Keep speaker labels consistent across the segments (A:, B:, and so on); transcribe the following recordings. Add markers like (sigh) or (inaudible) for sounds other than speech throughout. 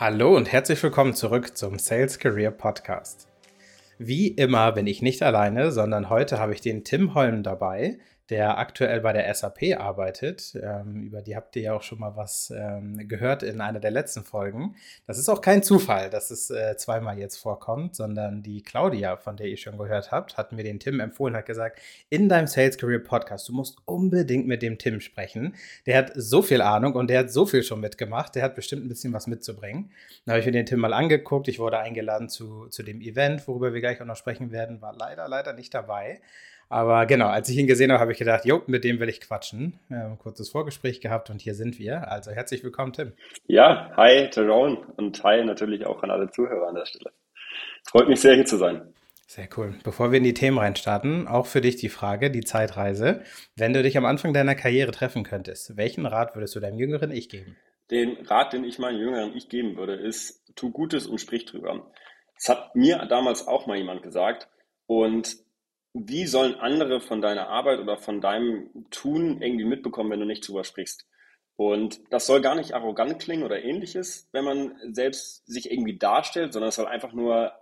A: Hallo und herzlich willkommen zurück zum Sales Career Podcast. Wie immer bin ich nicht alleine, sondern heute habe ich den Tim Holm dabei der aktuell bei der SAP arbeitet. Ähm, über die habt ihr ja auch schon mal was ähm, gehört in einer der letzten Folgen. Das ist auch kein Zufall, dass es äh, zweimal jetzt vorkommt, sondern die Claudia, von der ihr schon gehört habt, hat mir den Tim empfohlen, hat gesagt, in deinem Sales Career Podcast, du musst unbedingt mit dem Tim sprechen. Der hat so viel Ahnung und der hat so viel schon mitgemacht. Der hat bestimmt ein bisschen was mitzubringen. Dann habe ich mir den Tim mal angeguckt. Ich wurde eingeladen zu, zu dem Event, worüber wir gleich auch noch sprechen werden, war leider, leider nicht dabei. Aber genau, als ich ihn gesehen habe, habe ich gedacht, jo, mit dem will ich quatschen. Wir haben ein kurzes Vorgespräch gehabt und hier sind wir. Also herzlich willkommen, Tim.
B: Ja, hi, Jerome und hi natürlich auch an alle Zuhörer an der Stelle. Freut mich sehr, hier zu sein.
A: Sehr cool. Bevor wir in die Themen reinstarten, auch für dich die Frage, die Zeitreise. Wenn du dich am Anfang deiner Karriere treffen könntest, welchen Rat würdest du deinem jüngeren Ich geben?
B: Den Rat, den ich meinem jüngeren Ich geben würde, ist, tu Gutes und sprich drüber. Das hat mir damals auch mal jemand gesagt. Und wie sollen andere von deiner Arbeit oder von deinem Tun irgendwie mitbekommen, wenn du nicht drüber sprichst? Und das soll gar nicht arrogant klingen oder ähnliches, wenn man selbst sich irgendwie darstellt, sondern es soll einfach nur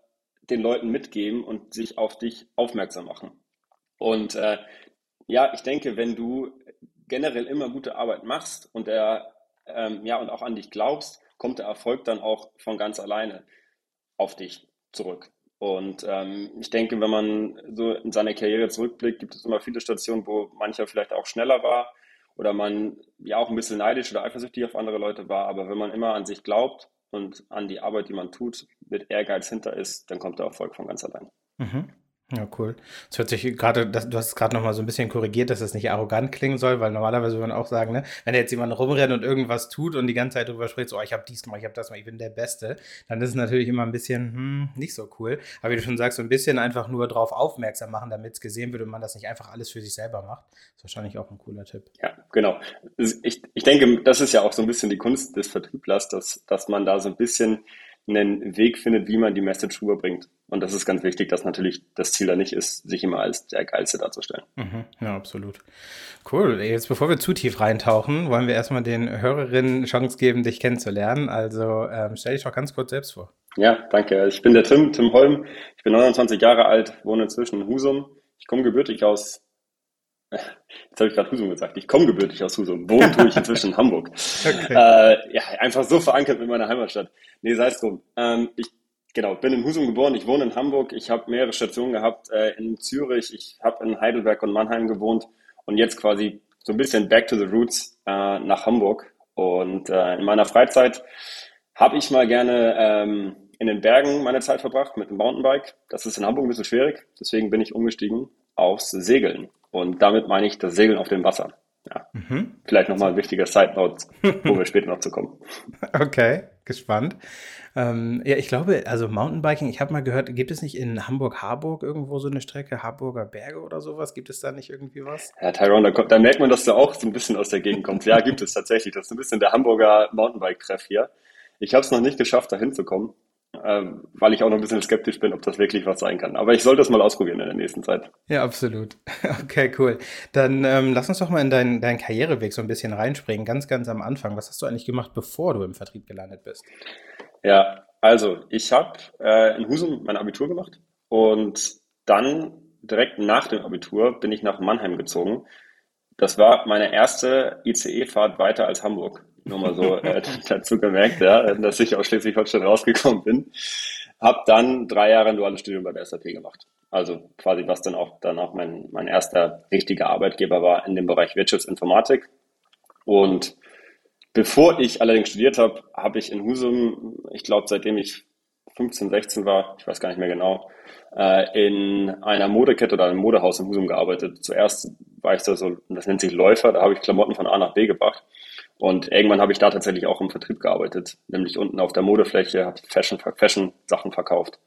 B: den Leuten mitgeben und sich auf dich aufmerksam machen. Und äh, ja, ich denke, wenn du generell immer gute Arbeit machst und der, ähm, ja, und auch an dich glaubst, kommt der Erfolg dann auch von ganz alleine auf dich zurück. Und ähm, ich denke, wenn man so in seine Karriere zurückblickt, gibt es immer viele Stationen, wo mancher vielleicht auch schneller war oder man ja auch ein bisschen neidisch oder eifersüchtig auf andere Leute war. Aber wenn man immer an sich glaubt und an die Arbeit, die man tut, mit Ehrgeiz hinter ist, dann kommt der Erfolg von ganz allein.
A: Mhm. Ja, cool. Das hört sich gerade, du hast es gerade noch mal so ein bisschen korrigiert, dass es nicht arrogant klingen soll, weil normalerweise würde man auch sagen, ne, wenn jetzt jemand rumrennt und irgendwas tut und die ganze Zeit darüber spricht, so, oh, ich habe dies gemacht, ich habe das gemacht, ich bin der Beste, dann ist es natürlich immer ein bisschen, hm, nicht so cool. Aber wie du schon sagst, so ein bisschen einfach nur darauf aufmerksam machen, damit es gesehen wird und man das nicht einfach alles für sich selber macht. Ist wahrscheinlich auch ein cooler Tipp.
B: Ja, genau. Ich, ich denke, das ist ja auch so ein bisschen die Kunst des Vertrieblers, dass, dass man da so ein bisschen einen Weg findet, wie man die Message rüberbringt. Und das ist ganz wichtig, dass natürlich das Ziel da nicht ist, sich immer als der Geilste darzustellen.
A: Mhm, ja, absolut. Cool. Jetzt, bevor wir zu tief reintauchen, wollen wir erstmal den Hörerinnen Chance geben, dich kennenzulernen. Also ähm, stell dich doch ganz kurz selbst vor.
B: Ja, danke. Ich bin der Tim, Tim Holm. Ich bin 29 Jahre alt, wohne inzwischen in Husum. Ich komme gebürtig aus Jetzt habe ich gerade Husum gesagt. Ich komme gebürtig aus Husum. Wohnen tue ich inzwischen in (laughs) Hamburg. Okay. Äh, ja, einfach so verankert mit meiner Heimatstadt. Nee, sei es drum. Ähm, ich genau, bin in Husum geboren. Ich wohne in Hamburg. Ich habe mehrere Stationen gehabt äh, in Zürich. Ich habe in Heidelberg und Mannheim gewohnt. Und jetzt quasi so ein bisschen back to the roots äh, nach Hamburg. Und äh, in meiner Freizeit habe ich mal gerne ähm, in den Bergen meine Zeit verbracht mit dem Mountainbike. Das ist in Hamburg ein bisschen schwierig. Deswegen bin ich umgestiegen aufs Segeln. Und damit meine ich das Segeln auf dem Wasser. Ja. Mhm. Vielleicht nochmal ein wichtiger Side-Note, wo wir (laughs) später noch zu kommen.
A: Okay, gespannt. Ähm, ja, ich glaube, also Mountainbiking, ich habe mal gehört, gibt es nicht in Hamburg-Harburg irgendwo so eine Strecke, Harburger Berge oder sowas? Gibt es da nicht irgendwie was?
B: Ja, Tyrone, da, da merkt man, dass du auch so ein bisschen aus der Gegend kommst. Ja, gibt es tatsächlich. Das ist ein bisschen der Hamburger Mountainbike-Treff hier. Ich habe es noch nicht geschafft, da hinzukommen ähm, weil ich auch noch ein bisschen skeptisch bin, ob das wirklich was sein kann. Aber ich sollte das mal ausprobieren in der nächsten Zeit.
A: Ja, absolut. (laughs) Okay, cool. Dann ähm, lass uns doch mal in deinen, deinen Karriereweg so ein bisschen reinspringen, ganz, ganz am Anfang. Was hast du eigentlich gemacht, bevor du im Vertrieb gelandet bist?
B: Ja, also ich habe äh, in Husum mein Abitur gemacht und dann direkt nach dem Abitur bin ich nach Mannheim gezogen. Das war meine erste ICE-Fahrt weiter als Hamburg nur mal so äh, (laughs) dazu gemerkt, ja, dass ich aus Schleswig-Holstein rausgekommen bin. Hab dann drei Jahre ein duales Studium bei der SAP gemacht. Also quasi, was dann auch dann auch mein, mein erster richtiger Arbeitgeber war in dem Bereich Wirtschaftsinformatik. Und bevor ich allerdings studiert habe, habe ich in Husum, ich glaube, seitdem ich 15, 16 war, ich weiß gar nicht mehr genau, äh, in einer Modekette oder einem Modehaus in Husum gearbeitet. Zuerst war ich da so, das nennt sich Läufer, da habe ich Klamotten von A nach B gebracht. Und irgendwann habe ich da tatsächlich auch im Vertrieb gearbeitet, nämlich unten auf der Modefläche, habe Fashion, Fashion Sachen verkauft.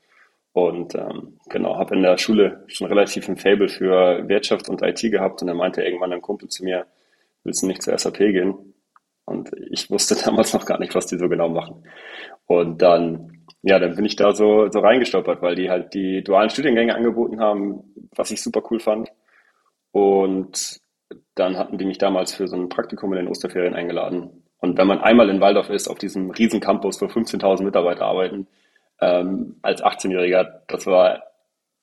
B: Und ähm, genau, habe in der Schule schon relativ ein Fable für Wirtschaft und IT gehabt und dann meinte irgendwann ein Kumpel zu mir, willst du nicht zur SAP gehen? Und ich wusste (laughs) damals noch gar nicht, was die so genau machen. Und dann, ja, dann bin ich da so, so reingestolpert, weil die halt die dualen Studiengänge angeboten haben, was ich super cool fand. Und dann hatten die mich damals für so ein Praktikum in den Osterferien eingeladen. Und wenn man einmal in Waldorf ist, auf diesem riesen Campus, wo 15.000 Mitarbeiter arbeiten, ähm, als 18-Jähriger, das war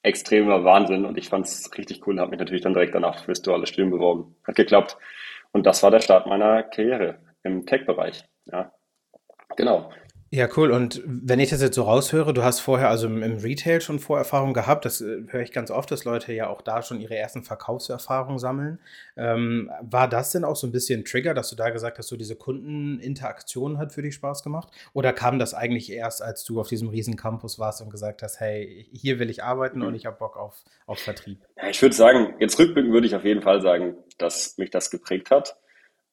B: extremer Wahnsinn und ich fand es richtig cool, habe mich natürlich dann direkt danach fürs duale Studium beworben. Hat geklappt. Und das war der Start meiner Karriere im Tech-Bereich. Ja, genau.
A: Ja, cool. Und wenn ich das jetzt so raushöre, du hast vorher also im, Retail schon Vorerfahrung gehabt. Das äh, höre ich ganz oft, dass Leute ja auch da schon ihre ersten Verkaufserfahrungen sammeln. Ähm, war das denn auch so ein bisschen Trigger, dass du da gesagt hast, so diese Kundeninteraktion hat für dich Spaß gemacht? Oder kam das eigentlich erst, als du auf diesem riesen Campus warst und gesagt hast, hey, hier will ich arbeiten mhm. und ich habe Bock auf, auf Vertrieb?
B: Ja, ich würde sagen, jetzt rückblickend würde ich auf jeden Fall sagen, dass mich das geprägt hat.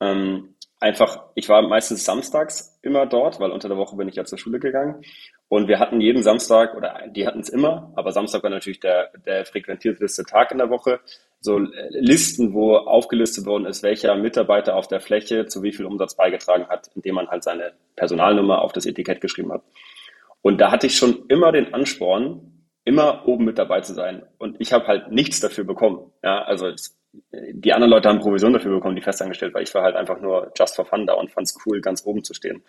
B: Ähm, einfach, ich war meistens samstags immer dort, weil unter der Woche bin ich ja zur Schule gegangen. Und wir hatten jeden Samstag, oder die hatten es immer, aber Samstag war natürlich der, der frequentierteste Tag in der Woche, so Listen, wo aufgelistet worden ist, welcher Mitarbeiter auf der Fläche zu wie viel Umsatz beigetragen hat, indem man halt seine Personalnummer auf das Etikett geschrieben hat. Und da hatte ich schon immer den Ansporn, immer oben mit dabei zu sein. Und ich habe halt nichts dafür bekommen. Ja, also es die anderen Leute haben Provision dafür bekommen, die festangestellt, weil ich war halt einfach nur just for fun da und fand es cool, ganz oben zu stehen.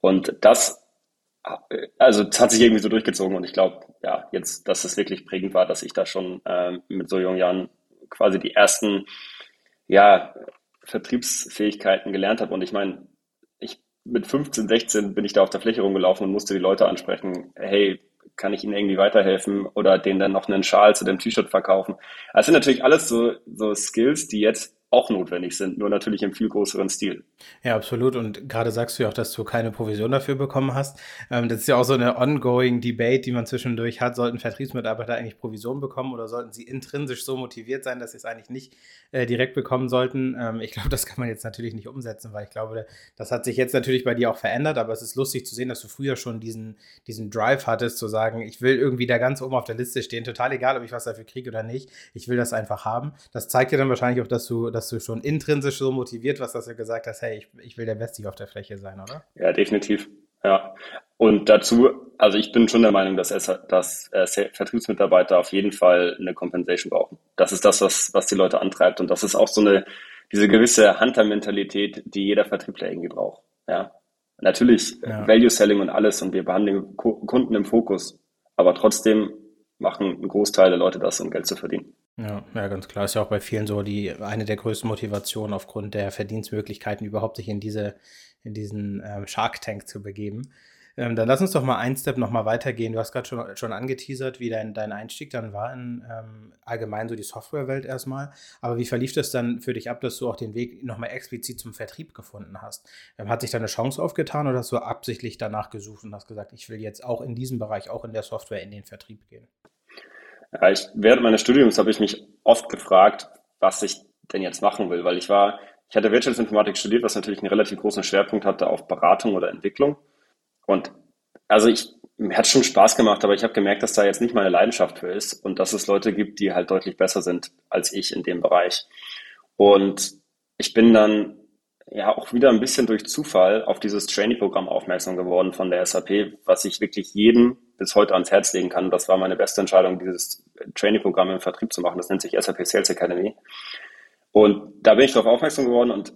B: Und das, also das hat sich irgendwie so durchgezogen und ich glaube, ja, jetzt, dass es wirklich prägend war, dass ich da schon äh, mit so jungen Jahren quasi die ersten, ja, Vertriebsfähigkeiten gelernt habe. Und ich meine, ich mit 15, 16 bin ich da auf der Fläche rumgelaufen und musste die Leute ansprechen, hey, kann ich ihnen irgendwie weiterhelfen oder denen dann noch einen Schal zu dem T-Shirt verkaufen. Das sind natürlich alles so, so Skills, die jetzt auch notwendig sind, nur natürlich im viel größeren Stil.
A: Ja, absolut. Und gerade sagst du ja auch, dass du keine Provision dafür bekommen hast. Ähm, das ist ja auch so eine ongoing Debate, die man zwischendurch hat. Sollten Vertriebsmitarbeiter eigentlich Provision bekommen oder sollten sie intrinsisch so motiviert sein, dass sie es eigentlich nicht äh, direkt bekommen sollten? Ähm, ich glaube, das kann man jetzt natürlich nicht umsetzen, weil ich glaube, das hat sich jetzt natürlich bei dir auch verändert. Aber es ist lustig zu sehen, dass du früher schon diesen, diesen Drive hattest, zu sagen, ich will irgendwie da ganz oben auf der Liste stehen, total egal, ob ich was dafür kriege oder nicht. Ich will das einfach haben. Das zeigt dir dann wahrscheinlich auch, dass du dass du schon intrinsisch so motiviert warst, dass du gesagt hast, hey, ich, ich will der Beste auf der Fläche sein, oder?
B: Ja, definitiv. Ja. Und dazu, also ich bin schon der Meinung, dass, es, dass äh, Vertriebsmitarbeiter auf jeden Fall eine Compensation brauchen. Das ist das, was, was die Leute antreibt. Und das ist auch so eine, diese gewisse Hunter-Mentalität, die jeder Vertriebler irgendwie braucht. Ja. Natürlich ja. Value Selling und alles und wir behandeln Kunden im Fokus. Aber trotzdem machen ein Großteil der Leute das, um Geld zu verdienen.
A: Ja, ja, ganz klar. Ist ja auch bei vielen so die eine der größten Motivationen aufgrund der Verdienstmöglichkeiten überhaupt sich in diese, in diesen ähm, Shark Tank zu begeben. Ähm, dann lass uns doch mal einen Step nochmal weitergehen. Du hast gerade schon, schon angeteasert, wie dein, dein Einstieg dann war in ähm, allgemein so die Softwarewelt erstmal. Aber wie verlief das dann für dich ab, dass du auch den Weg nochmal explizit zum Vertrieb gefunden hast? Ähm, hat sich da eine Chance aufgetan oder hast du absichtlich danach gesucht und hast gesagt, ich will jetzt auch in diesem Bereich, auch in der Software, in den Vertrieb gehen?
B: Ja, ich, während meines Studiums habe ich mich oft gefragt, was ich denn jetzt machen will, weil ich war, ich hatte Wirtschaftsinformatik studiert, was natürlich einen relativ großen Schwerpunkt hatte auf Beratung oder Entwicklung. Und also ich, mir hat schon Spaß gemacht, aber ich habe gemerkt, dass da jetzt nicht meine Leidenschaft für ist und dass es Leute gibt, die halt deutlich besser sind als ich in dem Bereich. Und ich bin dann ja auch wieder ein bisschen durch Zufall auf dieses Trainee-Programm aufmerksam geworden von der SAP, was ich wirklich jedem bis heute ans Herz legen kann. Das war meine beste Entscheidung, dieses Trainee-Programm im Vertrieb zu machen. Das nennt sich SAP Sales Academy. Und da bin ich darauf aufmerksam geworden und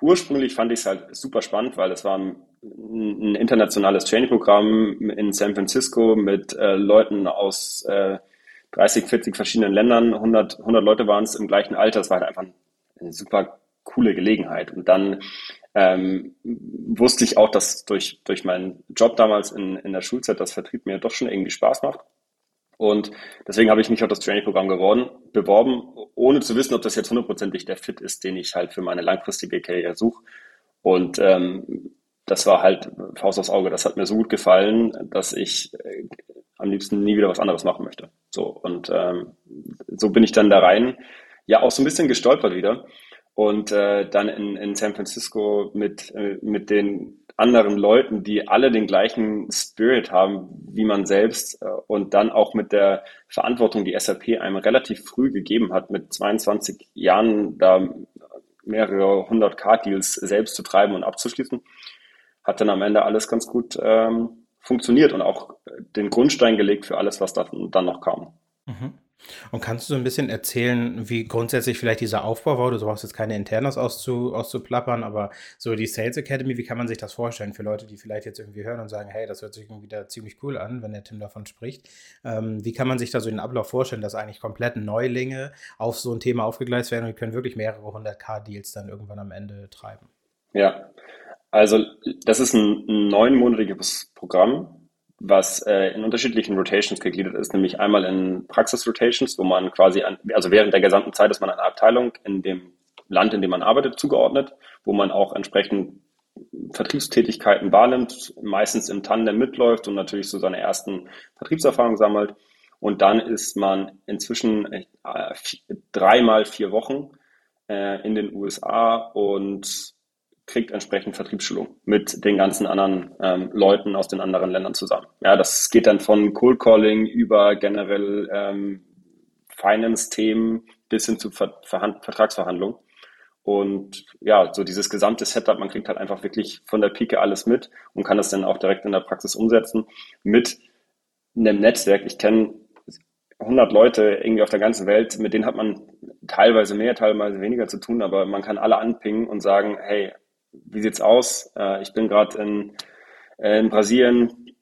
B: ursprünglich fand ich es halt super spannend, weil es war ein, ein internationales Trainee-Programm in San Francisco mit äh, Leuten aus äh, 30, 40 verschiedenen Ländern. 100, 100 Leute waren es im gleichen Alter. Es war halt einfach eine super coole Gelegenheit. Und dann ähm, wusste ich auch, dass durch, durch meinen Job damals in, in der Schulzeit das Vertrieb mir doch schon irgendwie Spaß macht. Und deswegen habe ich mich auf das Training-Programm beworben, ohne zu wissen, ob das jetzt hundertprozentig der Fit ist, den ich halt für meine langfristige Karriere suche. Und ähm, das war halt Faust aufs Auge. Das hat mir so gut gefallen, dass ich äh, am liebsten nie wieder was anderes machen möchte. So und ähm, so bin ich dann da rein. Ja, auch so ein bisschen gestolpert wieder und äh, dann in, in San Francisco mit, äh, mit den anderen Leuten, die alle den gleichen Spirit haben wie man selbst äh, und dann auch mit der Verantwortung, die SAP einem relativ früh gegeben hat, mit 22 Jahren da mehrere hundert Card-Deals selbst zu treiben und abzuschließen, hat dann am Ende alles ganz gut ähm, funktioniert und auch den Grundstein gelegt für alles, was dann, dann noch kam.
A: Mhm. Und kannst du so ein bisschen erzählen, wie grundsätzlich vielleicht dieser Aufbau war? Du brauchst jetzt keine Internas auszu, auszuplappern, aber so die Sales Academy, wie kann man sich das vorstellen für Leute, die vielleicht jetzt irgendwie hören und sagen, hey, das hört sich irgendwie da ziemlich cool an, wenn der Tim davon spricht. Ähm, wie kann man sich da so den Ablauf vorstellen, dass eigentlich komplett Neulinge auf so ein Thema aufgegleist werden und die können wirklich mehrere hundert K-Deals dann irgendwann am Ende treiben?
B: Ja, also das ist ein neunmonatiges Programm was äh, in unterschiedlichen Rotations gegliedert ist, nämlich einmal in Praxis-Rotations, wo man quasi, an, also während der gesamten Zeit ist man einer Abteilung in dem Land, in dem man arbeitet, zugeordnet, wo man auch entsprechend Vertriebstätigkeiten wahrnimmt, meistens im Tandem mitläuft und natürlich so seine ersten Vertriebserfahrungen sammelt. Und dann ist man inzwischen äh, dreimal vier Wochen äh, in den USA und kriegt entsprechend Vertriebsschulung mit den ganzen anderen ähm, Leuten aus den anderen Ländern zusammen. Ja, das geht dann von Cold Calling über generell ähm, Finance-Themen bis hin zu Ver Verhand Vertragsverhandlungen. Und ja, so dieses gesamte Setup, man kriegt halt einfach wirklich von der Pike alles mit und kann das dann auch direkt in der Praxis umsetzen mit einem Netzwerk. Ich kenne 100 Leute irgendwie auf der ganzen Welt, mit denen hat man teilweise mehr, teilweise weniger zu tun, aber man kann alle anpingen und sagen, hey, wie sieht's aus? Äh, ich bin gerade in, äh, in Brasilien,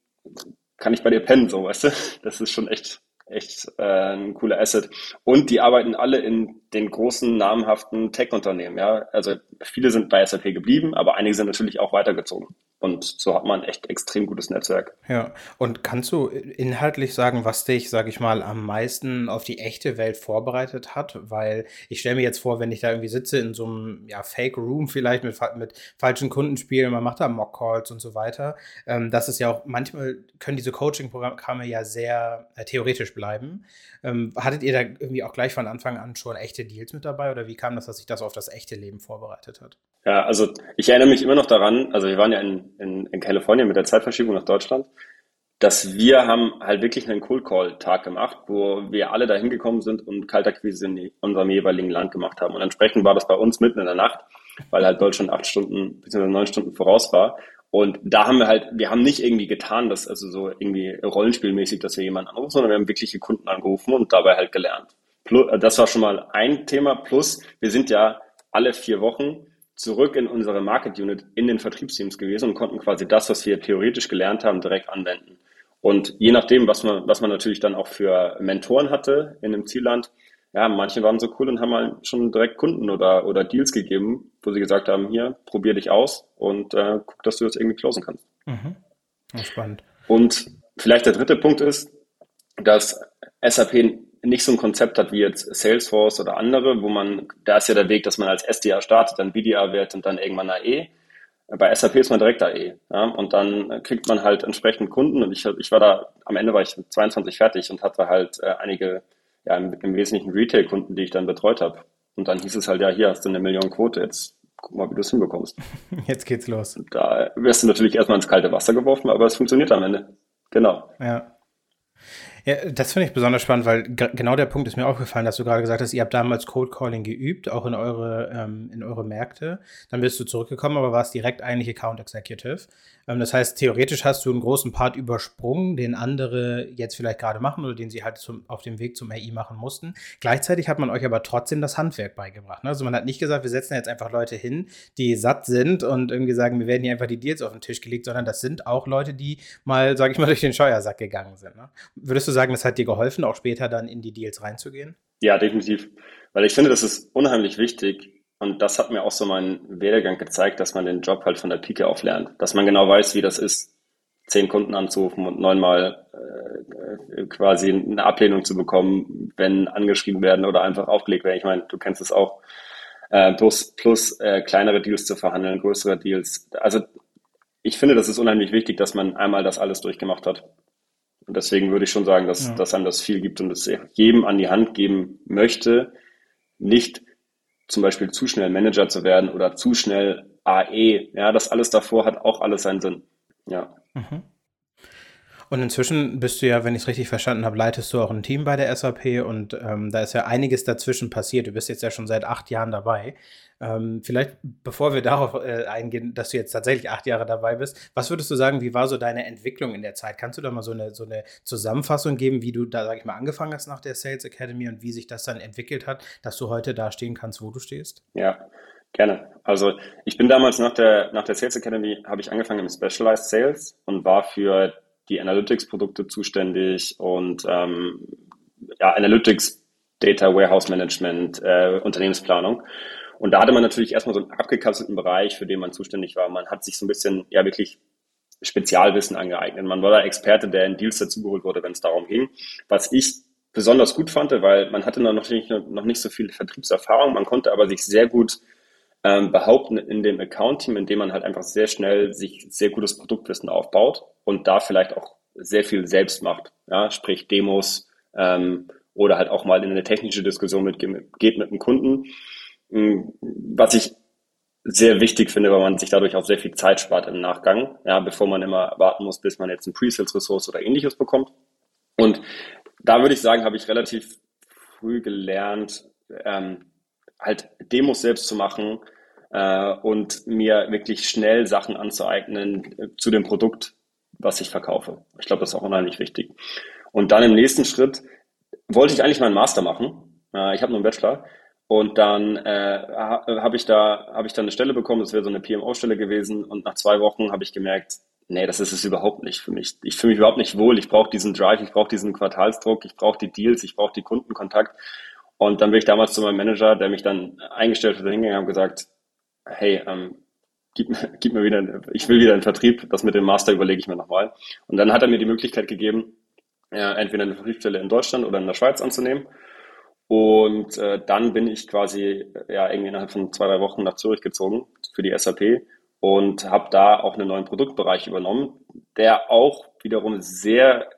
B: kann ich bei dir pennen, so, weißt du? Das ist schon echt, echt äh, ein cooler Asset. Und die arbeiten alle in den großen, namhaften Tech-Unternehmen, ja. Also viele sind bei SAP geblieben, aber einige sind natürlich auch weitergezogen. Und so hat man echt extrem gutes Netzwerk.
A: Ja, und kannst du inhaltlich sagen, was dich, sage ich mal, am meisten auf die echte Welt vorbereitet hat? Weil ich stelle mir jetzt vor, wenn ich da irgendwie sitze in so einem ja, Fake-Room vielleicht mit, mit falschen Kundenspielen, man macht da Mock-Calls und so weiter. Ähm, das ist ja auch, manchmal können diese Coaching-Programme ja sehr äh, theoretisch bleiben. Ähm, hattet ihr da irgendwie auch gleich von Anfang an schon echte Deals mit dabei oder wie kam das, dass sich das auf das echte Leben vorbereitet hat?
B: Ja, also ich erinnere mich immer noch daran, also wir waren ja in, in, in Kalifornien mit der Zeitverschiebung nach Deutschland, dass wir haben halt wirklich einen Cold Call Tag gemacht, wo wir alle da hingekommen sind und Kaltakquise in unserem jeweiligen Land gemacht haben. Und entsprechend war das bei uns mitten in der Nacht, weil halt Deutschland acht Stunden bzw. neun Stunden voraus war. Und da haben wir halt, wir haben nicht irgendwie getan, dass also so irgendwie rollenspielmäßig, dass wir jemanden anrufen, sondern wir haben wirkliche Kunden angerufen und dabei halt gelernt. Das war schon mal ein Thema. Plus, wir sind ja alle vier Wochen zurück in unsere Market Unit in den Vertriebsteams gewesen und konnten quasi das, was wir theoretisch gelernt haben, direkt anwenden. Und je nachdem, was man, was man natürlich dann auch für Mentoren hatte in dem Zielland, ja, manche waren so cool und haben halt schon direkt Kunden oder, oder Deals gegeben, wo sie gesagt haben, hier, probier dich aus und äh, guck, dass du das irgendwie closen kannst. Mhm.
A: Spannend.
B: Und vielleicht der dritte Punkt ist, dass SAP nicht so ein Konzept hat wie jetzt Salesforce oder andere, wo man, da ist ja der Weg, dass man als SDA startet, dann BDA wird und dann irgendwann AE. Bei SAP ist man direkt AE. Ja? Und dann kriegt man halt entsprechend Kunden und ich, ich war da, am Ende war ich 22 fertig und hatte halt äh, einige, ja, im, im Wesentlichen Retail-Kunden, die ich dann betreut habe. Und dann hieß es halt, ja, hier hast du eine Million Quote, jetzt guck mal, wie du es hinbekommst. (laughs)
A: Jetzt geht's los.
B: Und da wirst du natürlich erstmal ins kalte Wasser geworfen, aber es funktioniert am Ende. Genau.
A: Ja. Ja, das finde ich besonders spannend, weil genau der Punkt ist mir aufgefallen, dass du gerade gesagt hast, ihr habt damals Cold Calling geübt, auch in eure, ähm, in eure Märkte. Dann bist du zurückgekommen, aber warst direkt eigentlich Account Executive. Ähm, das heißt, theoretisch hast du einen großen Part übersprungen, den andere jetzt vielleicht gerade machen oder den sie halt zum, auf dem Weg zum AI machen mussten. Gleichzeitig hat man euch aber trotzdem das Handwerk beigebracht. Ne? Also man hat nicht gesagt, wir setzen jetzt einfach Leute hin, die satt sind und irgendwie sagen, wir werden hier einfach die Deals auf den Tisch gelegt, sondern das sind auch Leute, die mal, sag ich mal, (laughs) durch den Scheuersack gegangen sind. Ne? Würdest du sagen, das hat dir geholfen, auch später dann in die Deals reinzugehen?
B: Ja, definitiv. Weil ich finde, das ist unheimlich wichtig, und das hat mir auch so mein Werdegang gezeigt, dass man den Job halt von der Pike auf lernt. Dass man genau weiß, wie das ist, zehn Kunden anzurufen und neunmal äh, quasi eine Ablehnung zu bekommen, wenn angeschrieben werden oder einfach aufgelegt werden. Ich meine, du kennst es auch. Äh, plus plus äh, kleinere Deals zu verhandeln, größere Deals. Also ich finde, das ist unheimlich wichtig, dass man einmal das alles durchgemacht hat. Und deswegen würde ich schon sagen, dass, ja. dass einem das viel gibt und es jedem an die Hand geben möchte, nicht zum Beispiel zu schnell Manager zu werden oder zu schnell AE. Ja, das alles davor hat auch alles seinen Sinn. Ja. Mhm.
A: Und inzwischen bist du ja, wenn ich es richtig verstanden habe, leitest du auch ein Team bei der SAP und ähm, da ist ja einiges dazwischen passiert. Du bist jetzt ja schon seit acht Jahren dabei. Ähm, vielleicht, bevor wir darauf äh, eingehen, dass du jetzt tatsächlich acht Jahre dabei bist, was würdest du sagen, wie war so deine Entwicklung in der Zeit? Kannst du da mal so eine, so eine Zusammenfassung geben, wie du da, sag ich mal, angefangen hast nach der Sales Academy und wie sich das dann entwickelt hat, dass du heute da stehen kannst, wo du stehst?
B: Ja, gerne. Also ich bin damals nach der, nach der Sales Academy, habe ich angefangen im Specialized Sales und war für die Analytics-Produkte zuständig und ähm, ja, Analytics, Data Warehouse Management, äh, Unternehmensplanung. Und da hatte man natürlich erstmal so einen abgekapselten Bereich, für den man zuständig war. Man hat sich so ein bisschen, ja, wirklich Spezialwissen angeeignet. Man war da Experte, der in Deals dazugeholt wurde, wenn es darum ging. Was ich besonders gut fand, weil man hatte noch nicht, noch nicht so viel Vertriebserfahrung, man konnte aber sich sehr gut ähm, behaupten in dem Account-Team, indem man halt einfach sehr schnell sich sehr gutes Produktwissen aufbaut und da vielleicht auch sehr viel selbst macht. Ja, sprich Demos ähm, oder halt auch mal in eine technische Diskussion mit, geht mit dem Kunden was ich sehr wichtig finde, weil man sich dadurch auch sehr viel Zeit spart im Nachgang, ja, bevor man immer warten muss, bis man jetzt ein Pre-Sales-Ressource oder ähnliches bekommt. Und da würde ich sagen, habe ich relativ früh gelernt, ähm, halt Demos selbst zu machen äh, und mir wirklich schnell Sachen anzueignen äh, zu dem Produkt, was ich verkaufe. Ich glaube, das ist auch unheimlich wichtig. Und dann im nächsten Schritt wollte ich eigentlich meinen Master machen. Äh, ich habe nur einen Bachelor und dann äh, habe ich da habe ich dann eine Stelle bekommen, das wäre so eine PMO-Stelle gewesen. Und nach zwei Wochen habe ich gemerkt, nee, das ist es überhaupt nicht für mich. Ich fühle mich überhaupt nicht wohl. Ich brauche diesen Drive, ich brauche diesen Quartalsdruck, ich brauche die Deals, ich brauche die Kundenkontakt. Und dann bin ich damals zu meinem Manager, der mich dann eingestellt hat, hingegangen und gesagt, hey, ähm, gib, (laughs) gib mir wieder, ich will wieder einen Vertrieb, das mit dem Master überlege ich mir nochmal. Und dann hat er mir die Möglichkeit gegeben, äh, entweder eine Vertriebsstelle in Deutschland oder in der Schweiz anzunehmen. Und äh, dann bin ich quasi ja irgendwie innerhalb von zwei, drei Wochen nach Zürich gezogen für die SAP und habe da auch einen neuen Produktbereich übernommen, der auch wiederum sehr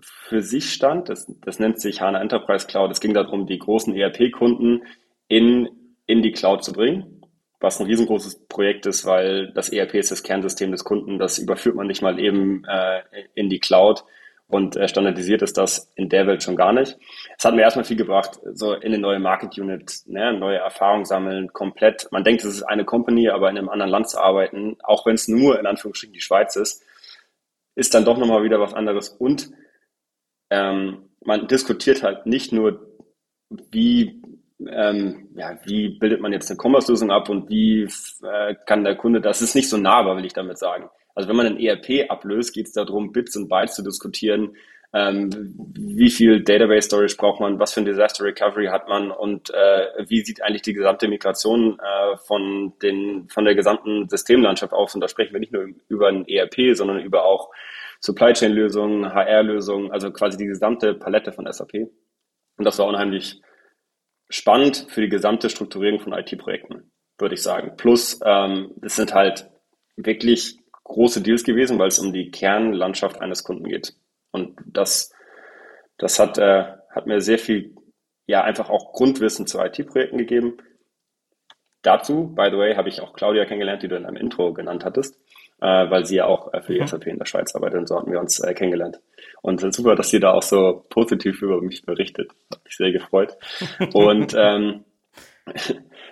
B: für sich stand. Das, das nennt sich HANA Enterprise Cloud. Es ging darum, die großen ERP-Kunden in, in die Cloud zu bringen, was ein riesengroßes Projekt ist, weil das ERP ist das Kernsystem des Kunden. Das überführt man nicht mal eben äh, in die Cloud und äh, standardisiert ist das in der Welt schon gar nicht. Es hat mir erstmal viel gebracht, so in eine neue Market Unit, ne, neue Erfahrung sammeln, komplett. Man denkt, es ist eine Company, aber in einem anderen Land zu arbeiten, auch wenn es nur in Anführungsstrichen die Schweiz ist, ist dann doch nochmal wieder was anderes. Und ähm, man diskutiert halt nicht nur, wie, ähm, ja, wie bildet man jetzt eine Commerce-Lösung ab und wie äh, kann der Kunde, das ist nicht so nahbar, will ich damit sagen. Also wenn man ein ERP ablöst, geht es darum, Bits und Bytes zu diskutieren. Ähm, wie viel Database Storage braucht man, was für ein Disaster Recovery hat man und äh, wie sieht eigentlich die gesamte Migration äh, von, den, von der gesamten Systemlandschaft aus? Und da sprechen wir nicht nur über ein ERP, sondern über auch Supply Chain Lösungen, HR Lösungen, also quasi die gesamte Palette von SAP. Und das war unheimlich spannend für die gesamte Strukturierung von IT-Projekten, würde ich sagen. Plus, ähm, das sind halt wirklich große Deals gewesen, weil es um die Kernlandschaft eines Kunden geht. Und das, das hat, äh, hat mir sehr viel, ja, einfach auch Grundwissen zu IT-Projekten gegeben. Dazu, by the way, habe ich auch Claudia kennengelernt, die du in einem Intro genannt hattest, weil sie ja auch äh, für die mhm. SAP in der Schweiz arbeitet und so hatten wir uns äh, kennengelernt. Und äh, super, dass sie da auch so positiv über mich berichtet. Hat mich sehr gefreut. (laughs) Und ähm,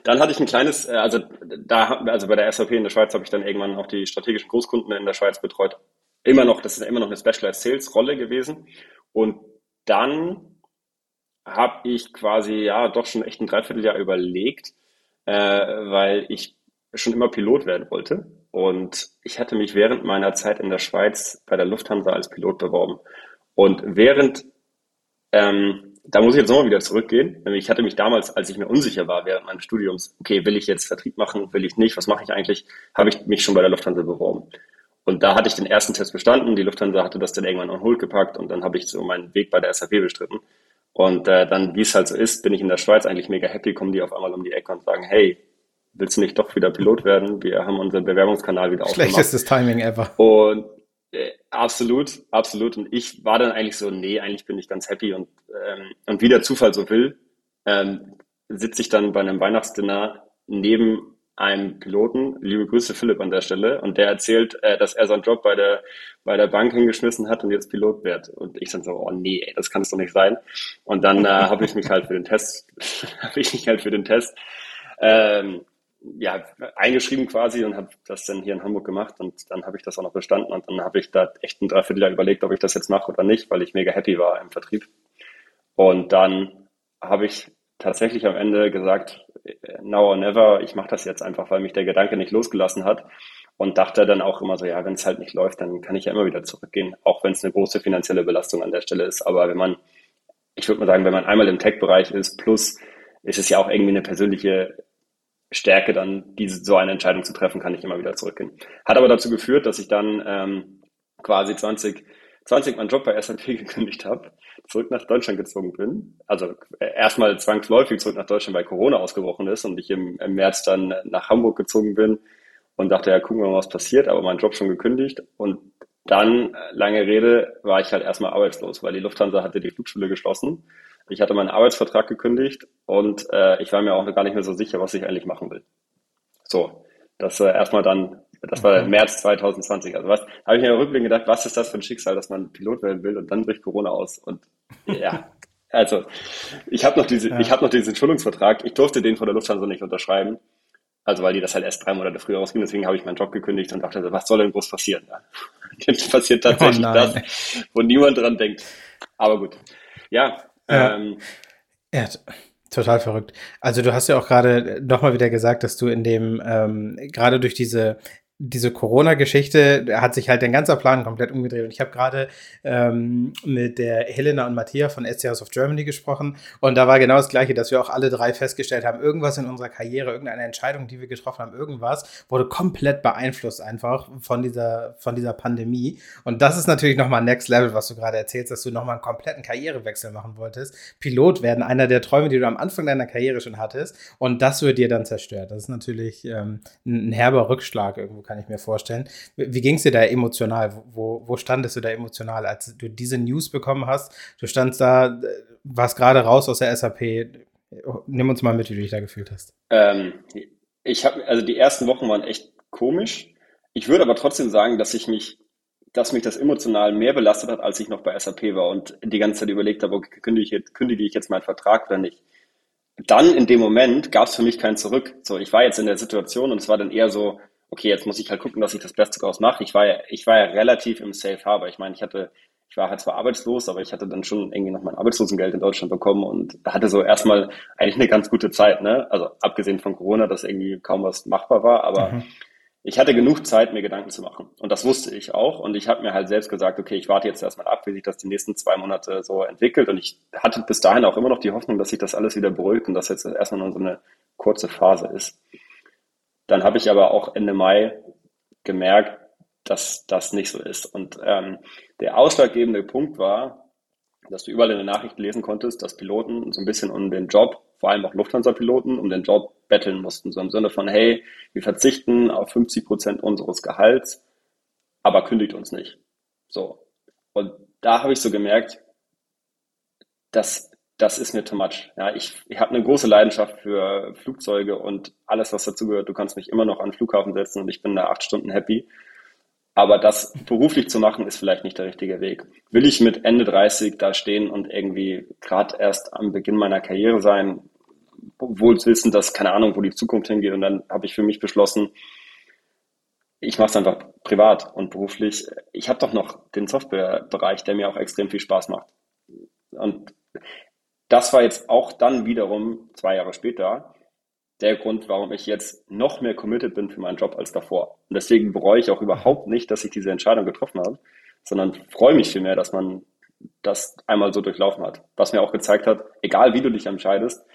B: dann hatte ich ein kleines, äh, also da, also bei der SAP in der Schweiz habe ich dann irgendwann auch die strategischen Großkunden in der Schweiz betreut. Immer noch, das ist immer noch eine Specialized Sales Rolle gewesen. Und dann habe ich quasi ja doch schon echt ein Dreivierteljahr überlegt, äh, weil ich schon immer Pilot werden wollte. Und ich hatte mich während meiner Zeit in der Schweiz bei der Lufthansa als Pilot beworben. Und während ähm, da muss ich jetzt nochmal wieder zurückgehen. Ich hatte mich damals, als ich mir unsicher war während meines Studiums, okay, will ich jetzt Vertrieb machen, will ich nicht, was mache ich eigentlich, habe ich mich schon bei der Lufthansa beworben. Und da hatte ich den ersten Test bestanden. Die Lufthansa hatte das dann irgendwann on hold gepackt und dann habe ich so meinen Weg bei der SAP bestritten. Und äh, dann, wie es halt so ist, bin ich in der Schweiz eigentlich mega happy, kommen die auf einmal um die Ecke und sagen, hey, willst du nicht doch wieder Pilot werden? Wir haben unseren Bewerbungskanal wieder
A: aufgemacht. Schlechtestes Timing ever.
B: Und äh, absolut, absolut. Und ich war dann eigentlich so, nee, eigentlich bin ich ganz happy. Und, ähm, und wie der Zufall so will, ähm, sitze ich dann bei einem Weihnachtsdinner neben einem Piloten, liebe Grüße Philipp an der Stelle, und der erzählt, äh, dass er seinen Job bei der, bei der Bank hingeschmissen hat und jetzt Pilot wird. Und ich dann so, oh nee, ey, das kann es doch nicht sein. Und dann äh, habe ich mich halt für den Test, (laughs) habe ich mich halt für den Test ähm, ja, eingeschrieben quasi und habe das dann hier in Hamburg gemacht und dann habe ich das auch noch bestanden und dann habe ich da echt ein Dreivierteljahr überlegt, ob ich das jetzt mache oder nicht, weil ich mega happy war im Vertrieb. Und dann habe ich tatsächlich am Ende gesagt, now or never, ich mache das jetzt einfach, weil mich der Gedanke nicht losgelassen hat und dachte dann auch immer so, ja, wenn es halt nicht läuft, dann kann ich ja immer wieder zurückgehen, auch wenn es eine große finanzielle Belastung an der Stelle ist. Aber wenn man, ich würde mal sagen, wenn man einmal im Tech-Bereich ist, plus ist es ja auch irgendwie eine persönliche Stärke, dann diese, so eine Entscheidung zu treffen, kann ich immer wieder zurückgehen. Hat aber dazu geführt, dass ich dann ähm, quasi 20, 20 meinen Job bei SAP (laughs) gekündigt habe, zurück nach Deutschland gezogen bin. Also äh, erstmal zwangsläufig zurück nach Deutschland, weil Corona ausgebrochen ist und ich im, im März dann nach Hamburg gezogen bin und dachte, ja, gucken wir mal, was passiert, aber meinen Job schon gekündigt. Und dann, äh, lange Rede, war ich halt erstmal arbeitslos, weil die Lufthansa hatte die Flugschule geschlossen ich hatte meinen Arbeitsvertrag gekündigt und äh, ich war mir auch gar nicht mehr so sicher, was ich eigentlich machen will. So, das äh, erstmal dann, das war mhm. März 2020. Also was habe ich mir rückblickend gedacht, was ist das für ein Schicksal, dass man Pilot werden will und dann bricht Corona aus und ja. (laughs) Also, ich habe noch diese, ja. ich habe noch diesen Schulungsvertrag. Ich durfte den von der Lufthansa nicht unterschreiben. Also, weil die das halt erst drei Monate früher rausgehen. Deswegen habe ich meinen Job gekündigt und dachte, was soll denn groß passieren? Ja. (laughs) Jetzt passiert tatsächlich oh das, wo niemand dran denkt. Aber gut. Ja,
A: ja. Ähm, ja, total verrückt. Also du hast ja auch gerade nochmal wieder gesagt, dass du in dem, ähm, gerade durch diese diese Corona-Geschichte hat sich halt dein ganzer Plan komplett umgedreht. Und ich habe gerade ähm, mit der Helena und Matthias von SC of Germany gesprochen. Und da war genau das Gleiche, dass wir auch alle drei festgestellt haben, irgendwas in unserer Karriere, irgendeine Entscheidung, die wir getroffen haben, irgendwas wurde komplett beeinflusst einfach von dieser, von dieser Pandemie. Und das ist natürlich nochmal Next Level, was du gerade erzählst, dass du nochmal einen kompletten Karrierewechsel machen wolltest. Pilot werden, einer der Träume, die du am Anfang deiner Karriere schon hattest. Und das wird dir dann zerstört. Das ist natürlich ähm, ein herber Rückschlag irgendwo kann ich mir vorstellen. Wie ging es dir da emotional? Wo, wo standest du da emotional, als du diese News bekommen hast? Du standst da, warst gerade raus aus der SAP. Nimm uns mal mit, wie du dich da gefühlt hast.
B: Ähm, ich habe, also die ersten Wochen waren echt komisch. Ich würde aber trotzdem sagen, dass ich mich, dass mich das emotional mehr belastet hat, als ich noch bei SAP war und die ganze Zeit überlegt habe, okay, kündige ich jetzt, kündige ich jetzt meinen Vertrag oder nicht. Dann in dem Moment gab es für mich kein Zurück. So, ich war jetzt in der Situation und es war dann eher so, okay, jetzt muss ich halt gucken, dass ich das Beste daraus mache. Ich war ja, ich war ja relativ im Safe Harbor. Ich meine, ich hatte, ich war halt zwar arbeitslos, aber ich hatte dann schon irgendwie noch mein Arbeitslosengeld in Deutschland bekommen und hatte so erstmal eigentlich eine ganz gute Zeit, ne? Also abgesehen von Corona, dass irgendwie kaum was machbar war, aber mhm. ich hatte genug Zeit, mir Gedanken zu machen. Und das wusste ich auch. Und ich habe mir halt selbst gesagt, okay, ich warte jetzt erstmal ab, wie sich das die nächsten zwei Monate so entwickelt. Und ich hatte bis dahin auch immer noch die Hoffnung, dass sich das alles wieder beruhigt und dass jetzt erstmal nur so eine kurze Phase ist. Dann habe ich aber auch Ende Mai gemerkt, dass das nicht so ist. Und ähm, der ausschlaggebende Punkt war, dass du überall in den Nachrichten lesen konntest, dass Piloten so ein bisschen um den Job, vor allem auch Lufthansa-Piloten, um den Job betteln mussten. So im Sinne von, hey, wir verzichten auf 50 Prozent unseres Gehalts, aber kündigt uns nicht. So. Und da habe ich so gemerkt, dass das ist mir too much. Ja, ich, ich habe eine große Leidenschaft für Flugzeuge und alles, was dazugehört. Du kannst mich immer noch an den Flughafen setzen und ich bin da acht Stunden happy. Aber das beruflich zu machen, ist vielleicht nicht der richtige Weg. Will ich mit Ende 30 da stehen und irgendwie gerade erst am Beginn meiner Karriere sein, wohl wissen, dass keine Ahnung, wo die Zukunft hingeht. Und dann habe ich für mich beschlossen, ich mache es einfach privat und beruflich. Ich habe doch noch den Softwarebereich, der mir auch extrem viel Spaß macht. Und das war jetzt auch dann wiederum zwei Jahre später der Grund, warum ich jetzt noch mehr committed bin für meinen Job als davor. Und deswegen bereue ich auch überhaupt nicht, dass ich diese Entscheidung getroffen habe, sondern freue mich vielmehr, dass man das einmal so durchlaufen hat. Was mir auch gezeigt hat, egal wie du dich entscheidest,